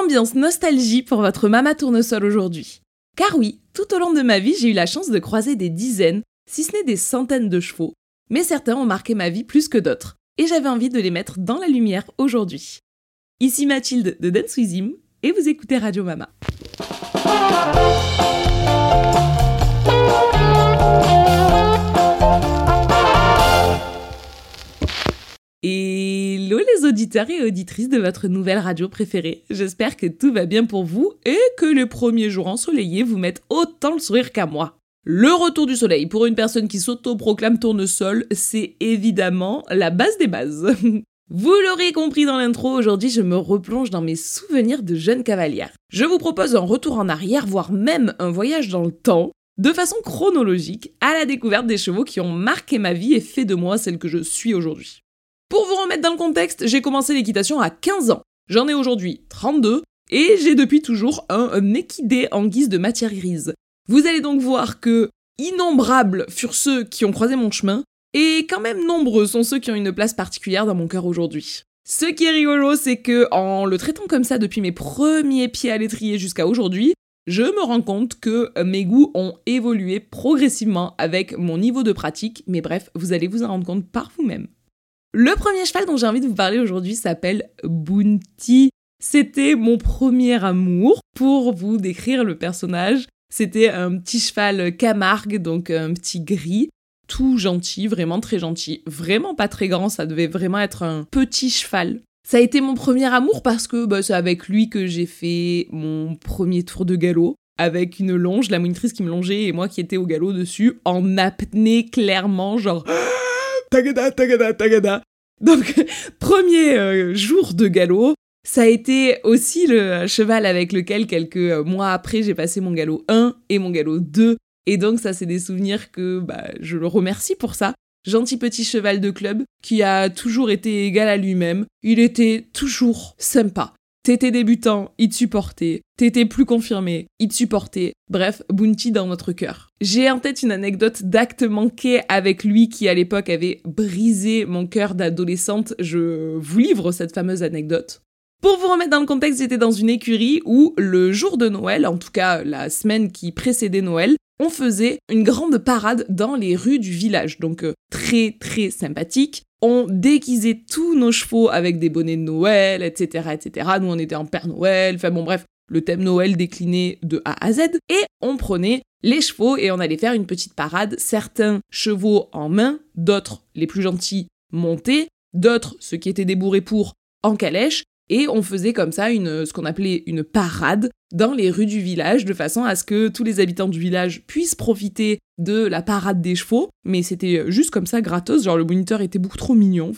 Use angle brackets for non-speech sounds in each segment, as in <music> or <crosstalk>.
Ambiance nostalgie pour votre Mama Tournesol aujourd'hui. Car oui, tout au long de ma vie, j'ai eu la chance de croiser des dizaines, si ce n'est des centaines de chevaux, mais certains ont marqué ma vie plus que d'autres, et j'avais envie de les mettre dans la lumière aujourd'hui. Ici Mathilde de Dance With et vous écoutez Radio Mama. Auditeurs et auditrices de votre nouvelle radio préférée. J'espère que tout va bien pour vous et que les premiers jours ensoleillés vous mettent autant le sourire qu'à moi. Le retour du soleil pour une personne qui s'auto-proclame tournesol, c'est évidemment la base des bases. <laughs> Vous l'aurez compris dans l'intro, aujourd'hui je me replonge dans mes souvenirs de jeune cavalière. Je vous propose un retour en arrière, voire même un voyage dans le temps, de façon chronologique, à la découverte des chevaux qui ont marqué ma vie et fait de moi celle que je suis aujourd'hui. Pour vous remettre dans le contexte, j'ai commencé l'équitation à 15 ans. J'en ai aujourd'hui 32 et j'ai depuis toujours un, équidé en guise de matière grise. Vous allez donc voir que innombrables furent ceux qui ont croisé mon chemin et quand même nombreux sont ceux qui ont une place particulière dans mon cœur aujourd'hui. Ce qui est rigolo, c'est que en le traitant comme ça depuis mes premiers pieds à l'étrier jusqu'à aujourd'hui, je me rends compte que mes goûts ont évolué progressivement avec mon niveau de pratique, mais bref, vous allez vous en rendre compte par vous-même. Le premier cheval dont j'ai envie de vous parler aujourd'hui s'appelle Bounty. C'était mon premier amour. Pour vous décrire le personnage, c'était un petit cheval Camargue, donc un petit gris, tout gentil, vraiment très gentil, vraiment pas très grand, ça devait vraiment être un petit cheval. Ça a été mon premier amour parce que bah, c'est avec lui que j'ai fait mon premier tour de galop, avec une longe, la monitrice qui me longeait et moi qui étais au galop dessus, en apnée clairement, genre tagada, tagada, tagada. Donc, <laughs> premier euh, jour de galop, ça a été aussi le cheval avec lequel quelques euh, mois après j'ai passé mon galop 1 et mon galop 2 et donc ça, c'est des souvenirs que bah, je le remercie pour ça. Gentil petit cheval de club qui a toujours été égal à lui-même. Il était toujours sympa. T'étais débutant, il te supportait. T'étais plus confirmé, il te. Bref, Bounty dans notre cœur. J'ai en tête une anecdote d'acte manqué avec lui qui à l'époque avait brisé mon cœur d'adolescente. Je vous livre cette fameuse anecdote. Pour vous remettre dans le contexte, j'étais dans une écurie où le jour de Noël, en tout cas la semaine qui précédait Noël, on faisait une grande parade dans les rues du village. Donc euh, très très sympathique. On déguisait tous nos chevaux avec des bonnets de Noël, etc., etc. Nous on était en Père Noël. Enfin bon bref, le thème Noël décliné de A à Z. Et on prenait les chevaux et on allait faire une petite parade. Certains chevaux en main, d'autres les plus gentils montés, d'autres ceux qui étaient débourrés pour en calèche et on faisait comme ça ce qu'on appelait une parade dans les rues du village, de façon à ce que tous les habitants du village puissent profiter de la parade des chevaux, mais c'était juste comme ça gratos, genre le moniteur était beaucoup trop mignon,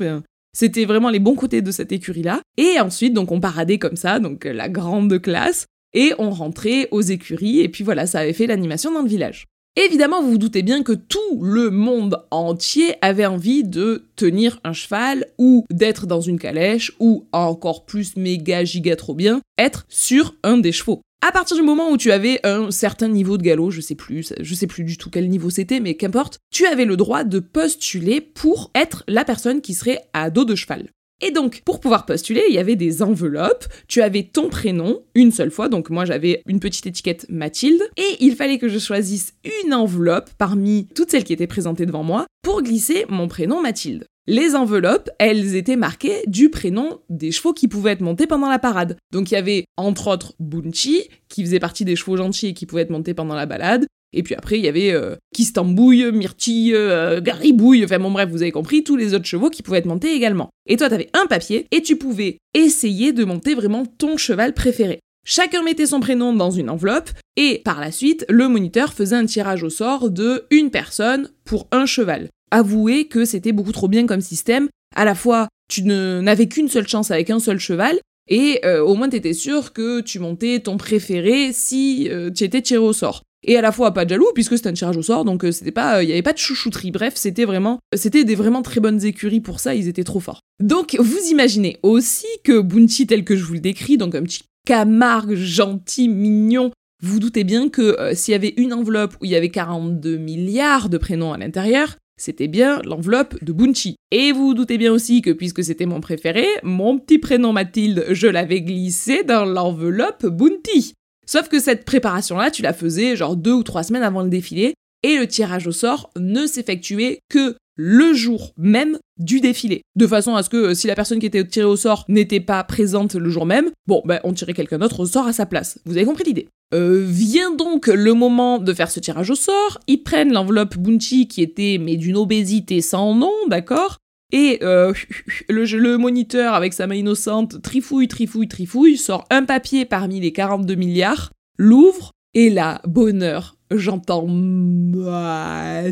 c'était vraiment les bons côtés de cette écurie-là. Et ensuite, donc on paradait comme ça, donc la grande classe, et on rentrait aux écuries, et puis voilà, ça avait fait l'animation dans le village. Évidemment, vous vous doutez bien que tout le monde entier avait envie de tenir un cheval ou d'être dans une calèche ou encore plus méga giga trop bien, être sur un des chevaux. À partir du moment où tu avais un certain niveau de galop, je sais plus, je sais plus du tout quel niveau c'était, mais qu'importe, tu avais le droit de postuler pour être la personne qui serait à dos de cheval. Et donc, pour pouvoir postuler, il y avait des enveloppes, tu avais ton prénom une seule fois, donc moi j'avais une petite étiquette Mathilde, et il fallait que je choisisse une enveloppe parmi toutes celles qui étaient présentées devant moi pour glisser mon prénom Mathilde. Les enveloppes, elles étaient marquées du prénom des chevaux qui pouvaient être montés pendant la parade. Donc il y avait entre autres Bunchi, qui faisait partie des chevaux gentils et qui pouvaient être montés pendant la balade. Et puis après, il y avait euh, Kistambouille, Myrtille, euh, Garibouille, enfin bon bref, vous avez compris, tous les autres chevaux qui pouvaient être montés également. Et toi, t'avais un papier et tu pouvais essayer de monter vraiment ton cheval préféré. Chacun mettait son prénom dans une enveloppe et par la suite, le moniteur faisait un tirage au sort de une personne pour un cheval. Avouez que c'était beaucoup trop bien comme système. À la fois, tu n'avais qu'une seule chance avec un seul cheval et euh, au moins t'étais sûr que tu montais ton préféré si tu étais tiré au sort et à la fois pas de jaloux puisque c'était un tirage au sort donc euh, c'était pas il y avait pas de chouchouterie bref c'était vraiment c'était des vraiment très bonnes écuries pour ça ils étaient trop forts donc vous imaginez aussi que Bounty tel que je vous le décris donc un petit Camargue gentil mignon vous doutez bien que euh, s'il y avait une enveloppe où il y avait 42 milliards de prénoms à l'intérieur c'était bien l'enveloppe de Bunchi. Et vous vous doutez bien aussi que puisque c'était mon préféré, mon petit prénom Mathilde, je l'avais glissé dans l'enveloppe Bounty. Sauf que cette préparation-là, tu la faisais genre deux ou trois semaines avant le défilé, et le tirage au sort ne s'effectuait que le jour même du défilé. De façon à ce que euh, si la personne qui était tirée au sort n'était pas présente le jour même, bon, ben on tirait quelqu'un d'autre au sort à sa place. Vous avez compris l'idée? Euh, vient donc le moment de faire ce tirage au sort. Ils prennent l'enveloppe Bunchi qui était mais d'une obésité sans nom, d'accord? Et euh, <laughs> le, le, moniteur, avec sa main innocente, trifouille, trifouille, trifouille, sort un papier parmi les 42 milliards, l'ouvre, et là, bonheur, j'entends Mathilde.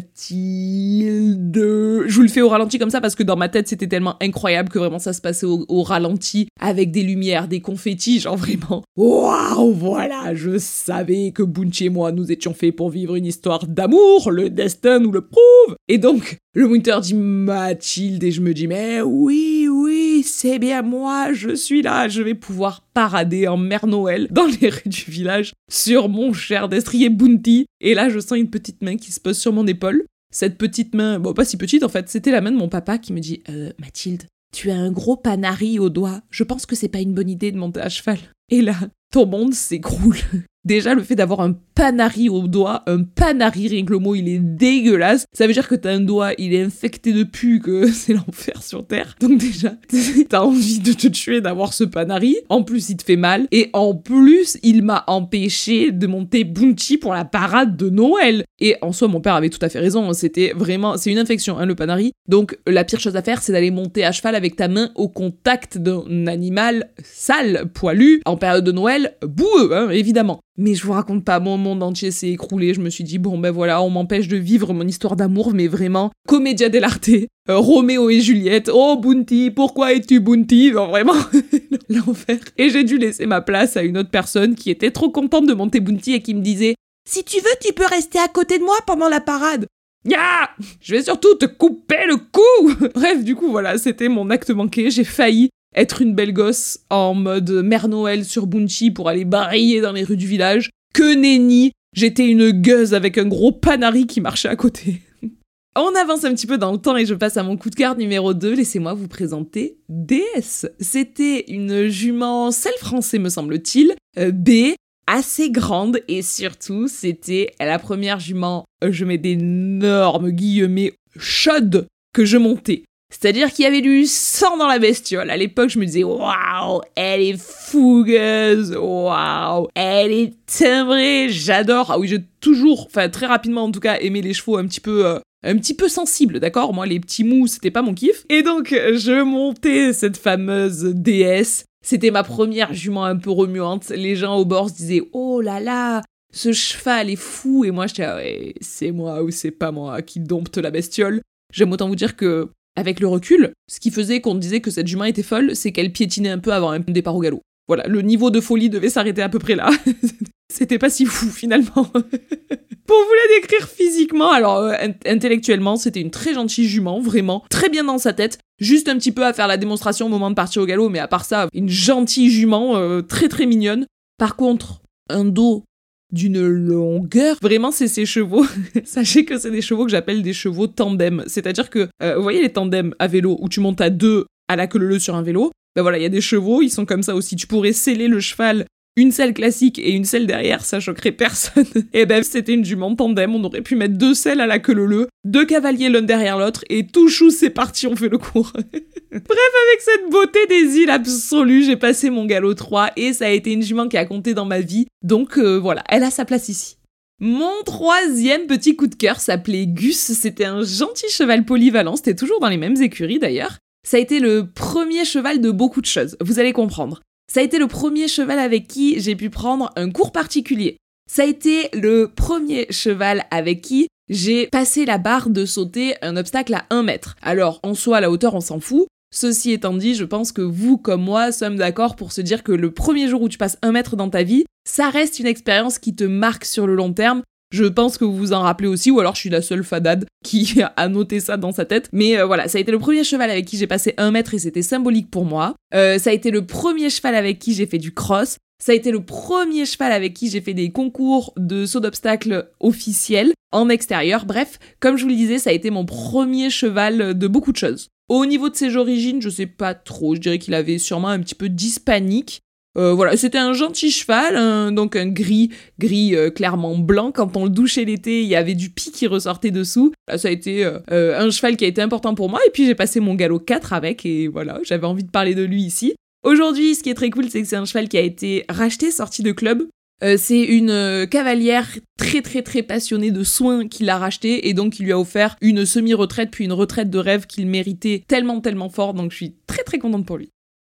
Je vous le fais au ralenti comme ça parce que dans ma tête c'était tellement incroyable que vraiment ça se passait au, ralenti avec des lumières, des confettis, genre vraiment. Waouh, voilà, je savais que Bunchi et moi nous étions faits pour vivre une histoire d'amour, le destin nous le prouve. Et donc le Winter dit Mathilde et je me dis mais oui, oui, c'est bien moi, je suis là, je vais pouvoir parader en Mère Noël dans les rues du village sur mon cher destrier Bounty. Et là, je sens une petite main qui se pose sur mon épaule. Cette petite main, bon, pas si petite en fait, c'était la main de mon papa qui me dit euh, Mathilde, tu as un gros panari au doigt. Je pense que c'est pas une bonne idée de monter à cheval. Et là, ton monde s'écroule. Déjà, le fait d'avoir un panari au doigt, un panari, rien que le mot, il est dégueulasse. Ça veut dire que t'as un doigt, il est infecté de pu, que <laughs> c'est l'enfer sur Terre. Donc déjà, <laughs> t'as envie de te tuer d'avoir ce panari. En plus, il te fait mal. Et en plus, il m'a empêché de monter Bunchi pour la parade de Noël. Et en soi, mon père avait tout à fait raison. C'était vraiment, c'est une infection, hein, le panari. Donc, la pire chose à faire, c'est d'aller monter à cheval avec ta main au contact d'un animal sale, poilu, en période de Noël, boueux, hein, évidemment. Mais je vous raconte pas, mon monde entier s'est écroulé. Je me suis dit, bon ben voilà, on m'empêche de vivre mon histoire d'amour, mais vraiment, comédia dell'arte, euh, Roméo et Juliette, oh Bounty, pourquoi es-tu Bounty? Vraiment, <laughs> l'enfer. Et j'ai dû laisser ma place à une autre personne qui était trop contente de monter Bounty et qui me disait, si tu veux, tu peux rester à côté de moi pendant la parade. Ya Je vais surtout te couper le cou <laughs> Bref, du coup, voilà, c'était mon acte manqué. J'ai failli être une belle gosse en mode Mère Noël sur Bunchi pour aller bariller dans les rues du village. Que nenni J'étais une gueuse avec un gros panari qui marchait à côté. <laughs> On avance un petit peu dans le temps et je passe à mon coup de cœur numéro 2. Laissez-moi vous présenter DS. C'était une jument sel français, me semble-t-il. Euh, B, assez grande et surtout, c'était la première jument, euh, je mets d'énormes guillemets, chaude que je montais. C'est-à-dire qu'il y avait du sang dans la bestiole. À l'époque, je me disais, waouh, elle est fougueuse, waouh, elle est timbrée, j'adore. Ah oui, j'ai toujours, enfin très rapidement en tout cas, aimé les chevaux un petit peu... Euh, un petit peu sensibles, d'accord? Moi, les petits mous, c'était pas mon kiff. Et donc, je montais cette fameuse déesse. C'était ma première jument un peu remuante. Les gens au bord se disaient, oh là là, ce cheval est fou. Et moi, j'étais, ah ouais, c'est moi ou c'est pas moi qui dompte la bestiole. J'aime autant vous dire que avec le recul, ce qui faisait qu'on disait que cette jument était folle, c'est qu'elle piétinait un peu avant un départ au galop. Voilà, le niveau de folie devait s'arrêter à peu près là. <laughs> C'était pas si fou finalement. <laughs> Pour vous la décrire physiquement, alors euh, intellectuellement, c'était une très gentille jument, vraiment, très bien dans sa tête, juste un petit peu à faire la démonstration au moment de partir au galop, mais à part ça, une gentille jument, euh, très très mignonne. Par contre, un dos d'une longueur. Vraiment, c'est ces chevaux. <laughs> Sachez que c'est des chevaux que j'appelle des chevaux tandem. C'est-à-dire que, euh, vous voyez les tandems à vélo où tu montes à deux à la queue leu sur un vélo? Ben voilà, il y a des chevaux, ils sont comme ça aussi. Tu pourrais sceller le cheval une selle classique et une selle derrière, ça choquerait personne. <laughs> et ben c'était une jument tandem, on aurait pu mettre deux selles à la queue leu, deux cavaliers l'un derrière l'autre, et tout chou, c'est parti, on fait le cours. <laughs> Bref, avec cette beauté des îles absolue, j'ai passé mon galop 3 et ça a été une jument qui a compté dans ma vie. Donc euh, voilà, elle a sa place ici. Mon troisième petit coup de cœur s'appelait Gus, c'était un gentil cheval polyvalent, c'était toujours dans les mêmes écuries d'ailleurs. Ça a été le premier cheval de beaucoup de choses, vous allez comprendre. Ça a été le premier cheval avec qui j'ai pu prendre un cours particulier. Ça a été le premier cheval avec qui j'ai passé la barre de sauter un obstacle à 1 mètre. Alors, en soi, la hauteur, on s'en fout. Ceci étant dit, je pense que vous, comme moi, sommes d'accord pour se dire que le premier jour où tu passes un mètre dans ta vie, ça reste une expérience qui te marque sur le long terme je pense que vous vous en rappelez aussi, ou alors je suis la seule fadade qui <laughs> a noté ça dans sa tête. Mais euh, voilà, ça a été le premier cheval avec qui j'ai passé un mètre et c'était symbolique pour moi. Euh, ça a été le premier cheval avec qui j'ai fait du cross. Ça a été le premier cheval avec qui j'ai fait des concours de saut d'obstacle officiels en extérieur. Bref, comme je vous le disais, ça a été mon premier cheval de beaucoup de choses. Au niveau de ses origines, je sais pas trop. Je dirais qu'il avait sûrement un petit peu d'hispanique. Euh, voilà, c'était un gentil cheval, donc un gris, gris euh, clairement blanc. Quand on le douchait l'été, il y avait du pis qui ressortait dessous. ça a été euh, un cheval qui a été important pour moi. Et puis j'ai passé mon galop 4 avec, et voilà, j'avais envie de parler de lui ici. Aujourd'hui, ce qui est très cool, c'est que c'est un cheval qui a été racheté, sorti de club. c'est une cavalière très très très passionnée de soins qui l'a racheté et donc il lui a offert une semi-retraite puis une retraite de rêve qu'il méritait tellement tellement fort donc je suis très très contente pour lui.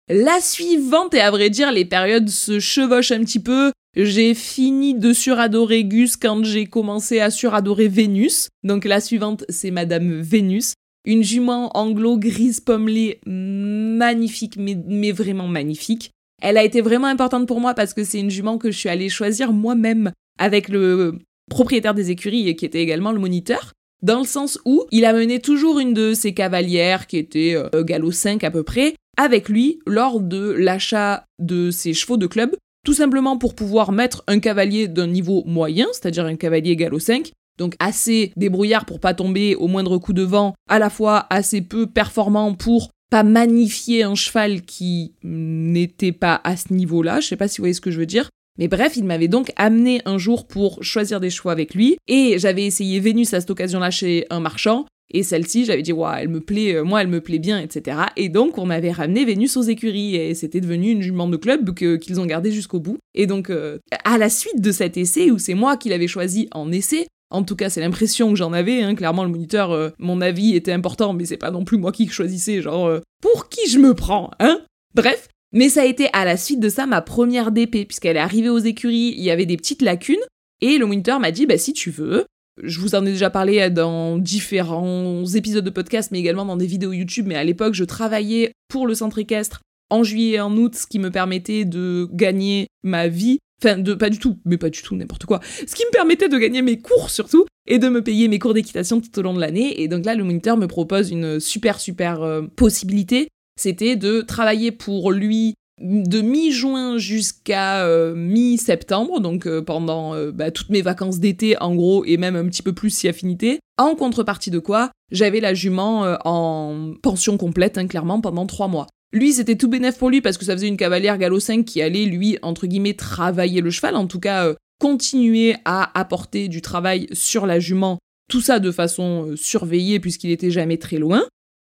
La suivante, et à vrai dire, les périodes se chevauchent un petit peu. J'ai fini de suradorer Gus quand j'ai commencé à suradorer Vénus. Donc la suivante, c'est Madame Vénus. Une jument anglo-grise pommelée magnifique, mais, vraiment magnifique. Elle a été vraiment importante pour moi parce que c'est une jument que je suis allée choisir moi-même avec le propriétaire des écuries qui était également le moniteur dans le sens où il a mené toujours une de ses cavalières qui était euh, galop 5 à peu près, avec lui lors de l'achat de ses chevaux de club, tout simplement pour pouvoir mettre un cavalier d'un niveau moyen, c'est-à-dire un cavalier galop 5, donc assez débrouillard pour pas tomber au moindre coup de vent, à la fois assez peu performant pour pas magnifier un cheval qui n'était pas à ce niveau-là, je sais pas si vous voyez ce que je veux dire. Mais bref, il m'avait donc amené un jour pour choisir des chevaux avec lui, et j'avais essayé Vénus à cette occasion-là chez un marchand, et celle-ci, j'avais dit, waouh, elle me plaît, euh, moi, elle me plaît bien, etc. Et donc, on avait ramené Vénus aux écuries et c'était devenu une jument de club qu'ils ont gardée jusqu'au bout. Et donc, euh, à la suite de cet essai, où c'est moi qui l'avais choisi en essai, en tout cas, c'est l'impression que j'en avais. Hein. Clairement, le moniteur, euh, mon avis était important, mais c'est pas non plus moi qui choisissais. Genre, pour qui je me prends, hein Bref. Mais ça a été à la suite de ça ma première DP, puisqu'elle est arrivée aux écuries, il y avait des petites lacunes, et le moniteur m'a dit, bah si tu veux, je vous en ai déjà parlé dans différents épisodes de podcast, mais également dans des vidéos YouTube. Mais à l'époque, je travaillais pour le centre équestre en juillet et en août, ce qui me permettait de gagner ma vie. Enfin, de, pas du tout, mais pas du tout, n'importe quoi. Ce qui me permettait de gagner mes cours surtout, et de me payer mes cours d'équitation tout au long de l'année. Et donc là, le moniteur me propose une super, super euh, possibilité. C'était de travailler pour lui de mi-juin jusqu'à euh, mi-septembre, donc euh, pendant euh, bah, toutes mes vacances d'été en gros, et même un petit peu plus si affinité. En contrepartie de quoi, j'avais la jument en pension complète, hein, clairement, pendant trois mois. Lui, c'était tout bénef pour lui parce que ça faisait une cavalière galop 5 qui allait, lui, entre guillemets, travailler le cheval, en tout cas, continuer à apporter du travail sur la jument, tout ça de façon surveillée puisqu'il était jamais très loin.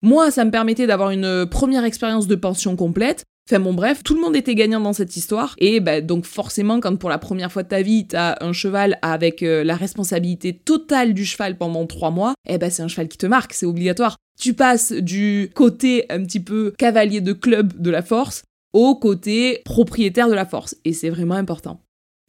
Moi, ça me permettait d'avoir une première expérience de pension complète, Enfin bon bref, tout le monde était gagnant dans cette histoire et bah, donc forcément quand pour la première fois de ta vie t'as un cheval avec euh, la responsabilité totale du cheval pendant trois mois, eh ben c'est un cheval qui te marque, c'est obligatoire. Tu passes du côté un petit peu cavalier de club de la force au côté propriétaire de la force et c'est vraiment important.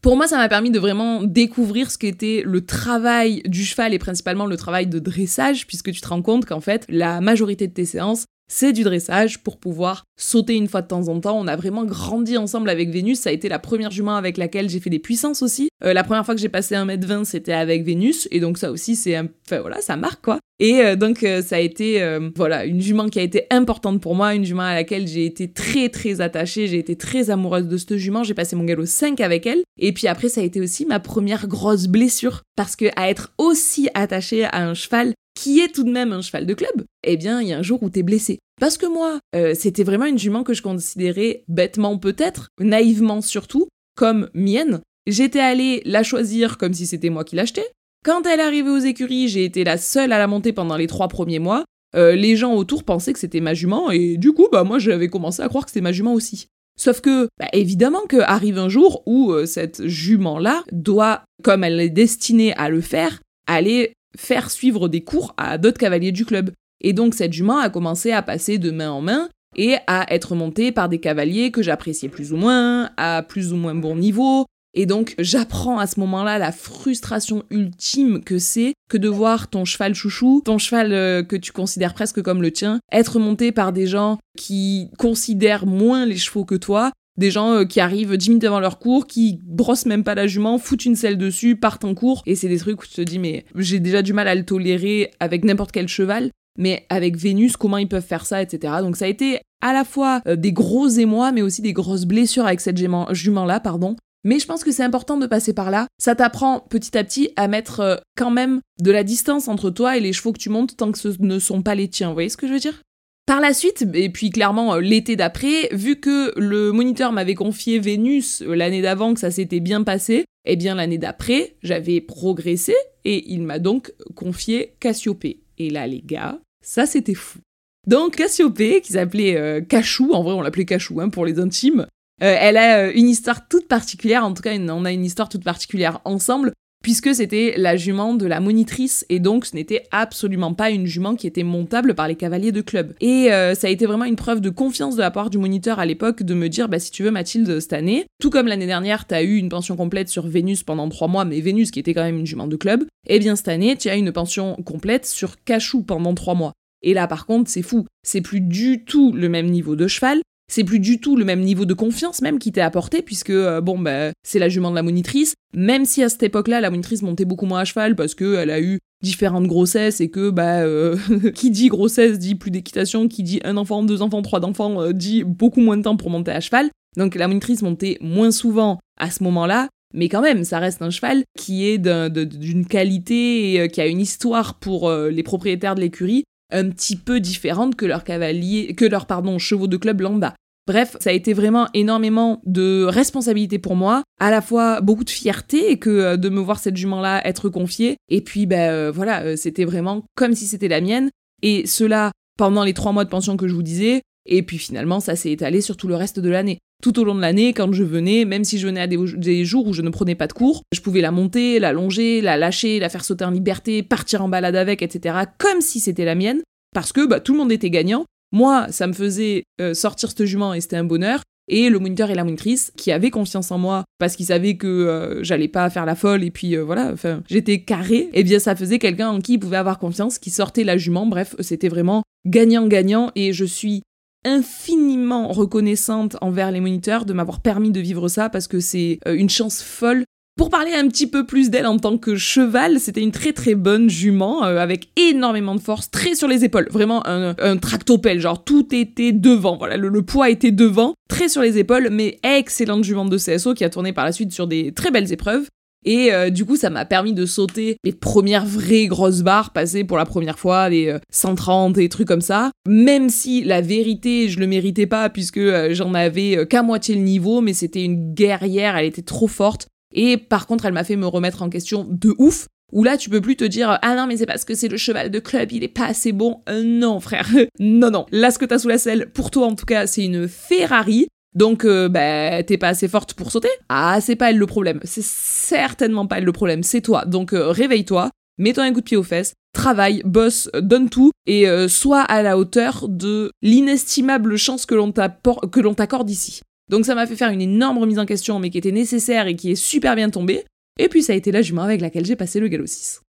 Pour moi, ça m'a permis de vraiment découvrir ce qu'était le travail du cheval et principalement le travail de dressage, puisque tu te rends compte qu'en fait, la majorité de tes séances, c'est du dressage pour pouvoir sauter une fois de temps en temps. On a vraiment grandi ensemble avec Vénus. Ça a été la première jument avec laquelle j'ai fait des puissances aussi. Euh, la première fois que j'ai passé 1m20, c'était avec Vénus. Et donc ça aussi, c'est un... Enfin voilà, ça marque quoi. Et euh, donc euh, ça a été voilà une jument qui a été importante pour moi, une jument à laquelle j'ai été très très attachée, j'ai été très amoureuse de cette jument, j'ai passé mon galop 5 avec elle. Et puis après ça a été aussi ma première grosse blessure parce que à être aussi attachée à un cheval, qui est tout de même un cheval de club, eh bien, il y a un jour où t'es blessé. Parce que moi, euh, c'était vraiment une jument que je considérais bêtement peut-être, naïvement surtout, comme mienne. J'étais allée la choisir comme si c'était moi qui l'achetais. Quand elle arrivée aux écuries, j'ai été la seule à la monter pendant les trois premiers mois. Euh, les gens autour pensaient que c'était ma jument et du coup, bah moi, j'avais commencé à croire que c'était ma jument aussi. Sauf que, bah, évidemment que arrive un jour où euh, cette jument-là doit, comme elle est destinée à le faire, aller faire suivre des cours à d'autres cavaliers du club. Et donc cette jument a commencé à passer de main en main et à être montée par des cavaliers que j'appréciais plus ou moins, à plus ou moins bon niveau. Et donc j'apprends à ce moment-là la frustration ultime que c'est que de voir ton cheval chouchou, ton cheval euh, que tu considères presque comme le tien, être monté par des gens qui considèrent moins les chevaux que toi des gens euh, qui arrivent 10 minutes avant leur cours, qui brossent même pas la jument, foutent une selle dessus, partent en cours. Et c'est des trucs où tu te dis, mais j'ai déjà du mal à le tolérer avec n'importe quel cheval. mais avec Vénus, comment ils peuvent faire ça, etc. Donc ça a été à la fois euh, des gros émois, mais aussi des grosses blessures avec cette jument-là, pardon. Mais je pense que c'est important de passer par là. Ça t'apprend petit à petit à mettre euh, quand même de la distance entre toi et les chevaux que tu montes tant que ce ne sont pas les tiens. Vous voyez ce que je veux dire? Par la suite, et puis clairement euh, l'été d'après, vu que le moniteur m'avait confié Vénus euh, l'année d'avant, que ça s'était bien passé, eh bien l'année d'après, j'avais progressé et il m'a donc confié Cassiopée. Et là les gars, ça c'était fou. Donc Cassiopée, qui s'appelait Cachou, en vrai on l'appelait Cachou hein, pour les intimes, euh, elle a euh, une histoire toute particulière, en tout cas on a une histoire toute particulière ensemble, puisque c'était la jument de la monitrice, et donc ce n'était absolument pas une jument qui était montable par les cavaliers de club. Et euh, ça a été vraiment une preuve de confiance de la part du moniteur à l'époque de me dire, bah si tu veux Mathilde, cette année, tout comme l'année dernière, tu as eu une pension complète sur Vénus pendant trois mois, mais Vénus qui était quand même une jument de club, eh bien cette année, tu as une pension complète sur Cachou pendant trois mois. Et là, par contre, c'est fou. C'est plus du tout le même niveau de cheval c'est plus du tout le même niveau de confiance même qui t'est apporté puisque euh, bon bah c'est la jument de la monitrice. Même si à cette époque-là la monitrice montait beaucoup moins à cheval parce que elle a eu différentes grossesses et que bah euh, <laughs> qui dit grossesse dit plus d'équitation qui dit un enfant deux enfants trois enfants euh, dit beaucoup moins de temps pour monter à cheval. Donc la monitrice montait moins souvent à ce moment-là. Mais quand même, ça reste un cheval qui est d'une qualité et qui a une histoire pour les propriétaires de l'écurie un petit peu différente que leurs cavaliers, que leurs pardon chevaux de club lambda. Bref, ça a été vraiment énormément de responsabilité pour moi, à la fois beaucoup de fierté que euh, de me voir cette jument-là être confiée, et puis ben voilà, euh, c'était vraiment comme si c'était la mienne, et cela pendant les trois mois de pension que je vous disais, et puis finalement ça s'est étalé sur tout le reste de l'année. Tout au long de l'année, quand je venais, même si je venais à des, des, jours où je ne prenais pas de cours, je pouvais la monter, la longer, la lâcher, la faire sauter en liberté, partir en balade avec, etc., comme si c'était la mienne, parce que bah, tout le monde était gagnant. Moi, ça me faisait euh, sortir ce jument et c'était un bonheur. Et le moniteur et la monitrice, qui avaient confiance en moi parce qu'ils savaient que euh, j'allais pas faire la folle et puis euh, voilà, enfin, j'étais carré, et eh bien ça faisait quelqu'un en qui ils pouvaient avoir confiance, qui sortait la jument. Bref, c'était vraiment gagnant-gagnant et je suis infiniment reconnaissante envers les moniteurs de m'avoir permis de vivre ça parce que c'est une chance folle pour parler un petit peu plus d'elle en tant que cheval, c'était une très très bonne jument euh, avec énormément de force, très sur les épaules, vraiment un, un tractopelle, genre tout était devant, voilà, le, poids était devant, très sur les épaules, mais excellente jument de CSO qui a tourné par la suite sur des très belles épreuves. Et euh, du coup, ça m'a permis de sauter les premières vraies grosses barres, passer pour la première fois les 130 euh, et trucs comme ça. Même si la vérité, je le méritais pas puisque j'en avais qu'à moitié le niveau, mais c'était une guerrière, elle était trop forte. Et par contre, elle m'a fait me remettre en question de ouf. Où là, tu peux plus te dire ah non mais c'est parce que c'est le cheval de club, il est pas assez bon. Euh, non frère, <laughs> non non. Là, ce que t'as sous la selle, pour toi en tout cas, c'est une Ferrari. Donc, euh, bah, t'es pas assez forte pour sauter Ah, c'est pas elle le problème. C'est certainement pas elle le problème, c'est toi. Donc, euh, réveille-toi, mets-toi un coup de pied aux fesses, travaille, bosse, donne tout, et sois à la hauteur de l'inestimable chance que l'on t'accorde ici. Donc ça m'a fait faire une énorme remise en question, mais qui était nécessaire et qui est super bien tombée. Et puis ça a été la jument avec laquelle j'ai passé le galop 6.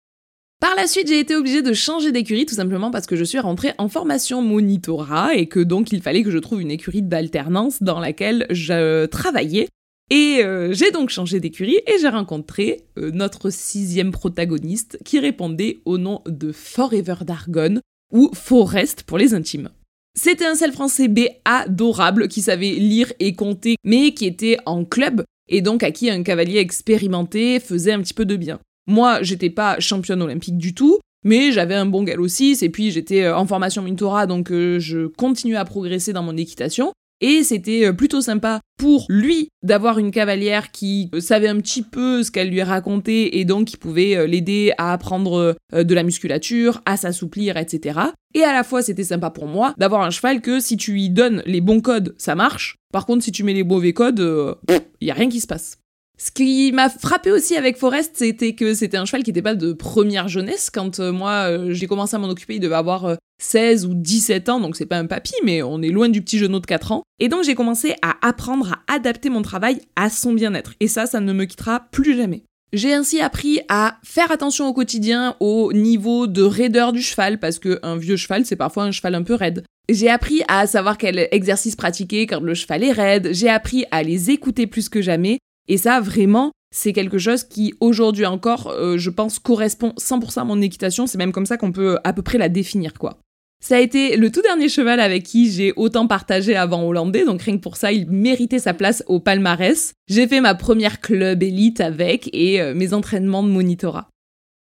Par la suite, j'ai été obligée de changer d'écurie tout simplement parce que je suis rentrée en formation monitorat et que donc il fallait que je trouve une écurie d'alternance dans laquelle je travaillais. Et euh, j'ai donc changé d'écurie et j'ai rencontré euh, notre sixième protagoniste qui répondait au nom de Forever Dargon ou Forest pour les intimes. C'était un seul français B adorable qui savait lire et compter, mais qui était en club et donc à qui un cavalier expérimenté faisait un petit peu de bien. Moi, j'étais pas championne olympique du tout, mais j'avais un bon galop 6 et puis j'étais euh, en formation Mintora donc euh, je continuais à progresser dans mon équitation et c'était euh, plutôt sympa pour lui d'avoir une cavalière qui euh, savait un petit peu ce qu'elle lui racontait et donc qui pouvait euh, l'aider à apprendre de la musculature, à s'assouplir, etc. Et à la fois, c'était sympa pour moi d'avoir un cheval que si tu lui donnes les bons codes, ça marche. Par contre, si tu mets les mauvais codes, il y a rien qui se passe. Ce qui m'a frappé aussi avec Forest, c'était que c'était un cheval qui n'était pas de première jeunesse. Quand euh, moi, euh, j'ai commencé à m'en occuper, il devait avoir 16 euh, ou 17 ans, donc c'est pas un papy, mais on est loin du petit genou de 4 ans. Et donc j'ai commencé à apprendre à adapter mon travail à son bien-être. Et ça, ça ne me quittera plus jamais. J'ai ainsi appris à faire attention au quotidien au niveau de raideur du cheval, parce qu'un vieux cheval, c'est parfois un cheval un peu raide. J'ai appris à savoir quel exercice pratiquer quand le cheval est raide, j'ai appris à les écouter plus que jamais, et ça, vraiment, c'est quelque chose qui, aujourd'hui encore, euh, je pense, correspond 100% à mon équitation. C'est même comme ça qu'on peut à peu près la définir, quoi. Ça a été le tout dernier cheval avec qui j'ai autant partagé avant hollandais, donc rien que pour ça, il méritait sa place au palmarès. J'ai fait ma première club élite avec et euh, mes entraînements de monitorat.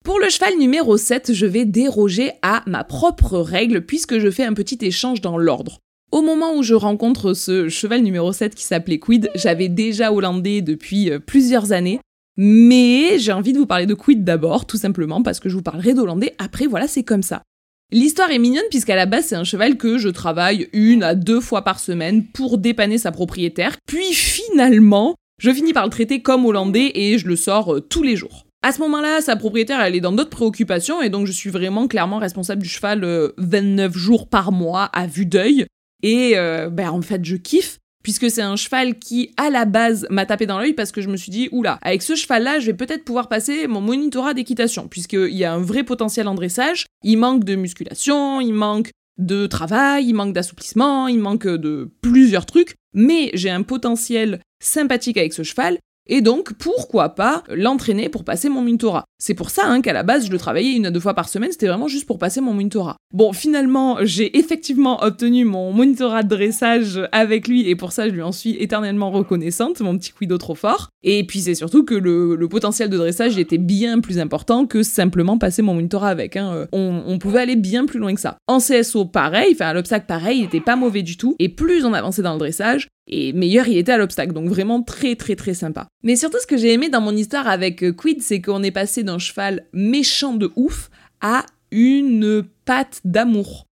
Pour le cheval numéro 7, je vais déroger à ma propre règle puisque je fais un petit échange dans l'ordre. Au moment où je rencontre ce cheval numéro 7 qui s'appelait Quid, j'avais déjà hollandais depuis euh, plusieurs années, mais j'ai envie de vous parler de Quid d'abord, tout simplement parce que je vous parlerai d'hollandais après, voilà, c'est comme ça. L'histoire est mignonne puisqu'à la base c'est un cheval que je travaille une à deux fois par semaine pour dépanner sa propriétaire, puis finalement je finis par le traiter comme hollandais et je le sors euh, tous les jours. À ce moment-là, sa propriétaire, elle est dans d'autres préoccupations et donc je suis vraiment clairement responsable du cheval 29 euh, jours par mois à vue d'œil. Et euh, ben, en fait, je kiffe puisque c'est un cheval qui, à la base, m'a tapé dans l'œil parce que je me suis dit, oula, avec ce cheval-là, je vais peut-être pouvoir passer mon monitorat d'équitation, puisqu'il y a un vrai potentiel en dressage, il manque de musculation, il manque de travail, il manque d'assouplissement, il manque de plusieurs trucs, mais j'ai un potentiel sympathique avec ce cheval, et donc pourquoi pas l'entraîner pour passer mon Mintora. C'est pour ça hein, qu'à la base je le travaillais une à deux fois par semaine, c'était vraiment juste pour passer mon Mintora. Bon, finalement, j'ai effectivement obtenu mon Mintora de dressage avec lui et pour ça je lui en suis éternellement reconnaissante, mon petit Quido trop fort. Et puis c'est surtout que le, potentiel de dressage était bien plus important que simplement passer mon Mintora avec. Hein. On, on, pouvait aller bien plus loin que ça. En CSO, pareil, enfin l'obstacle, pareil, il était pas mauvais du tout. Et plus on avançait dans le dressage, et meilleur il était à l'obstacle. Donc vraiment très très très sympa. Mais surtout ce que j'ai aimé dans mon histoire avec euh, Quid, c'est qu'on est passé d'un cheval méchant de ouf à une patte d'amour.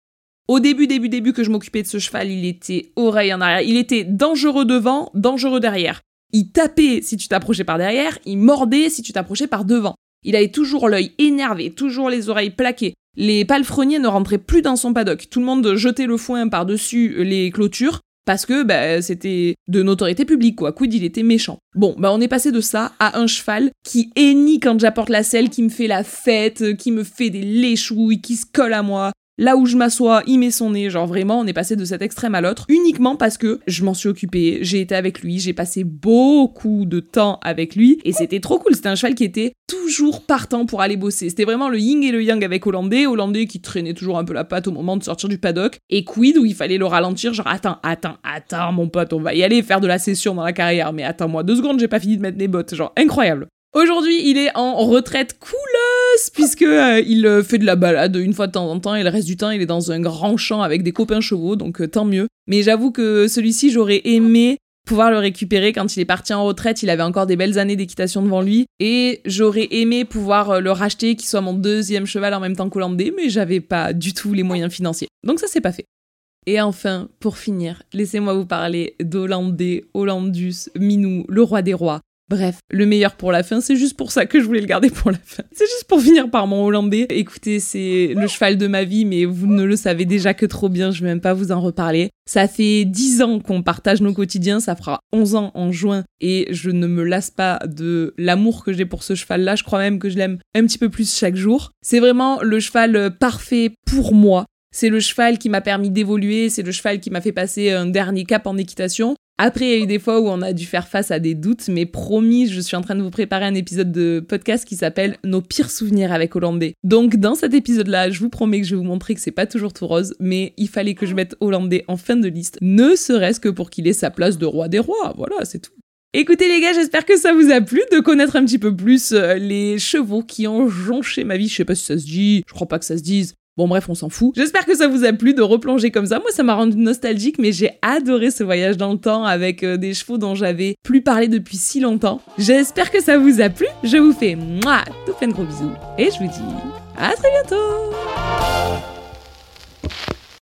Au début, début, début que je m'occupais de ce cheval, il était oreille en arrière. Il était dangereux devant, dangereux derrière. Il tapait si tu t'approchais par derrière, il mordait si tu t'approchais par devant. Il avait toujours l'œil énervé, toujours les oreilles plaquées. Les palefreniers ne rentraient plus dans son paddock. Tout le monde jetait le foin par-dessus les clôtures parce que bah, c'était de notoriété publique, quoi. Quid, il était méchant. Bon, bah on est passé de ça à un cheval qui hennit quand j'apporte la selle, qui me fait la fête, qui me fait des léchouilles, qui se colle à moi, Là où je m'assois, il met son nez. Genre vraiment, on est passé de cet extrême à l'autre uniquement parce que je m'en suis occupée, j'ai été avec lui, j'ai passé beaucoup de temps avec lui et c'était trop cool. C'était un cheval qui était toujours partant pour aller bosser. C'était vraiment le yin et le yang avec Hollandais. Hollandais qui traînait toujours un peu la patte au moment de sortir du paddock. Et Quid où il fallait le ralentir. Genre attends, attends, attends mon pote, on va y aller faire de la session dans la carrière. Mais attends-moi deux secondes, j'ai pas fini de mettre mes bottes. Genre incroyable. Aujourd'hui, il est en retraite couleuse puisque euh, il euh, fait de la balade une fois de temps en temps et le reste du temps, il est dans un grand champ avec des copains chevaux, donc euh, tant mieux. Mais j'avoue que celui-ci, j'aurais aimé pouvoir le récupérer quand il est parti en retraite, il avait encore des belles années d'équitation devant lui et j'aurais aimé pouvoir le racheter qu'il soit mon deuxième cheval en même temps qu'Hollandais, mais j'avais pas du tout les moyens financiers. Donc ça s'est pas fait. Et enfin, pour finir, laissez-moi vous parler d'Hollandais, Hollandus, Minou, le roi des rois, Bref, le meilleur pour la fin, c'est juste pour ça que je voulais le garder pour la fin. C'est juste pour finir par mon hollandais. Écoutez, c'est le cheval de ma vie, mais vous ne le savez déjà que trop bien, je vais même pas vous en reparler. Ça fait 10 ans qu'on partage nos quotidiens, ça fera 11 ans en juin, et je ne me lasse pas de l'amour que j'ai pour ce cheval-là, je crois même que je l'aime un petit peu plus chaque jour. C'est vraiment le cheval parfait pour moi. C'est le cheval qui m'a permis d'évoluer, c'est le cheval qui m'a fait passer un dernier cap en équitation. Après, il y a eu des fois où on a dû faire face à des doutes, mais promis, je suis en train de vous préparer un épisode de podcast qui s'appelle Nos pires souvenirs avec Hollandais. Donc, dans cet épisode-là, je vous promets que je vais vous montrer que c'est pas toujours tout rose, mais il fallait que je mette Hollandais en fin de liste, ne serait-ce que pour qu'il ait sa place de roi des rois. Voilà, c'est tout. Écoutez les gars, j'espère que ça vous a plu de connaître un petit peu plus euh, les chevaux qui ont jonché ma vie. Je sais pas si ça se dit, je crois pas que ça se dise. Bon bref, on s'en fout. J'espère que ça vous a plu de replonger comme ça. Moi, ça m'a rendu nostalgique, mais j'ai adoré ce voyage dans le temps avec euh, des chevaux dont j'avais plus parlé depuis si longtemps. J'espère que ça vous a plu. Je vous fais moi tout plein de gros bisous et je vous dis à très bientôt.